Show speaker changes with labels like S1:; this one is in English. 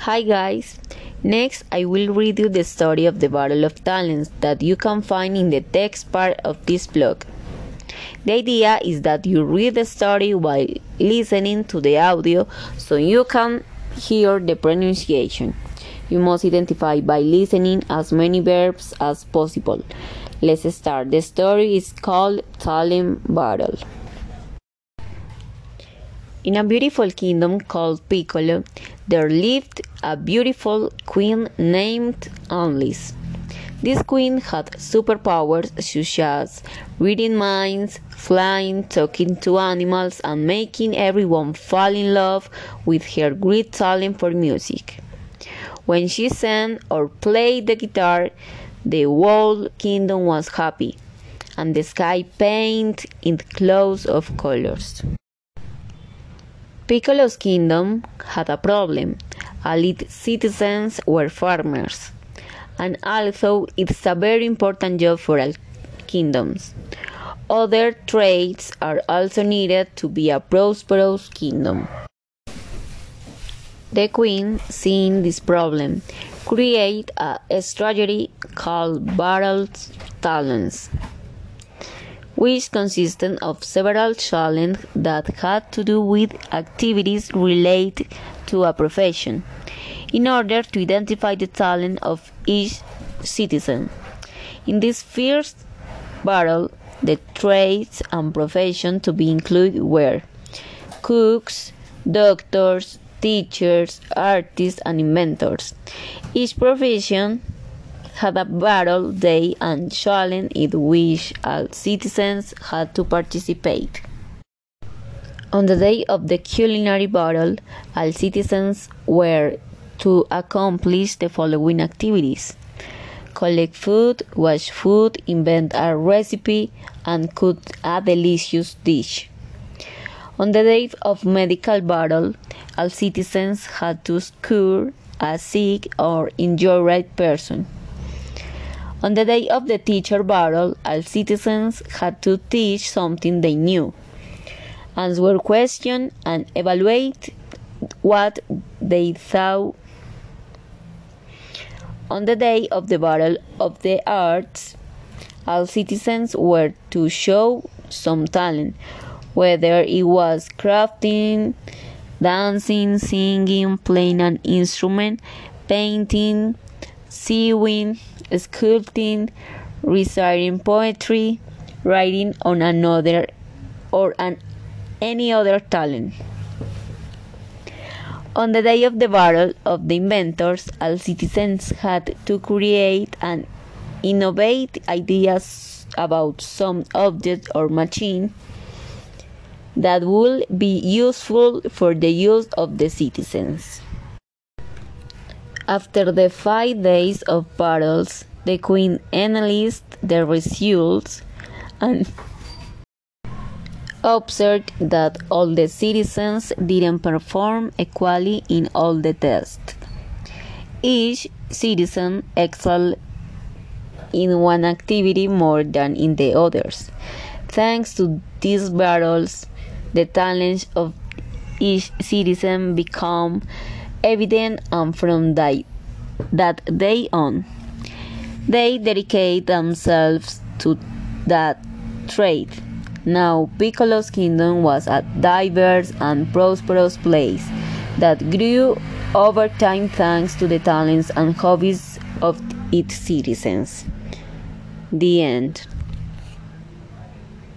S1: Hi guys! Next, I will read you the story of the Battle of Talents that you can find in the text part of this blog. The idea is that you read the story while listening to the audio so you can hear the pronunciation. You must identify by listening as many verbs as possible. Let's start. The story is called Talent Battle. In a beautiful kingdom called Piccolo, there lived a beautiful queen named Anneliese. This queen had superpowers such as reading minds, flying, talking to animals, and making everyone fall in love with her great talent for music. When she sang or played the guitar, the whole kingdom was happy, and the sky painted in clouds of colors. Piccolo's kingdom had a problem. All its citizens were farmers, and although it's a very important job for all kingdoms, other traits are also needed to be a prosperous kingdom. The queen, seeing this problem, created a strategy called Battle Talents which consisted of several challenges that had to do with activities related to a profession, in order to identify the talent of each citizen. In this first battle, the trades and professions to be included were cooks, doctors, teachers, artists, and inventors. Each profession had a battle day and challenge in which all citizens had to participate. On the day of the culinary battle, all citizens were to accomplish the following activities collect food, wash food, invent a recipe, and cook a delicious dish. On the day of medical battle, all citizens had to cure a sick or injured person. On the day of the teacher battle, all citizens had to teach something they knew, answer questions, and evaluate what they thought. On the day of the battle of the arts, all citizens were to show some talent, whether it was crafting, dancing, singing, playing an instrument, painting, sewing, sculpting, reciting poetry, writing on another or an any other talent. On the day of the battle of the inventors, all citizens had to create and innovate ideas about some object or machine that would be useful for the use of the citizens. After the five days of battles, the queen analyzed the results and observed that all the citizens didn't perform equally in all the tests. Each citizen excelled in one activity more than in the others. Thanks to these battles, the talents of each citizen become evident and from that day on, they dedicate themselves to that trade. Now, Piccolo's kingdom was a diverse and prosperous place that grew over time thanks to the talents and hobbies of its citizens. The end.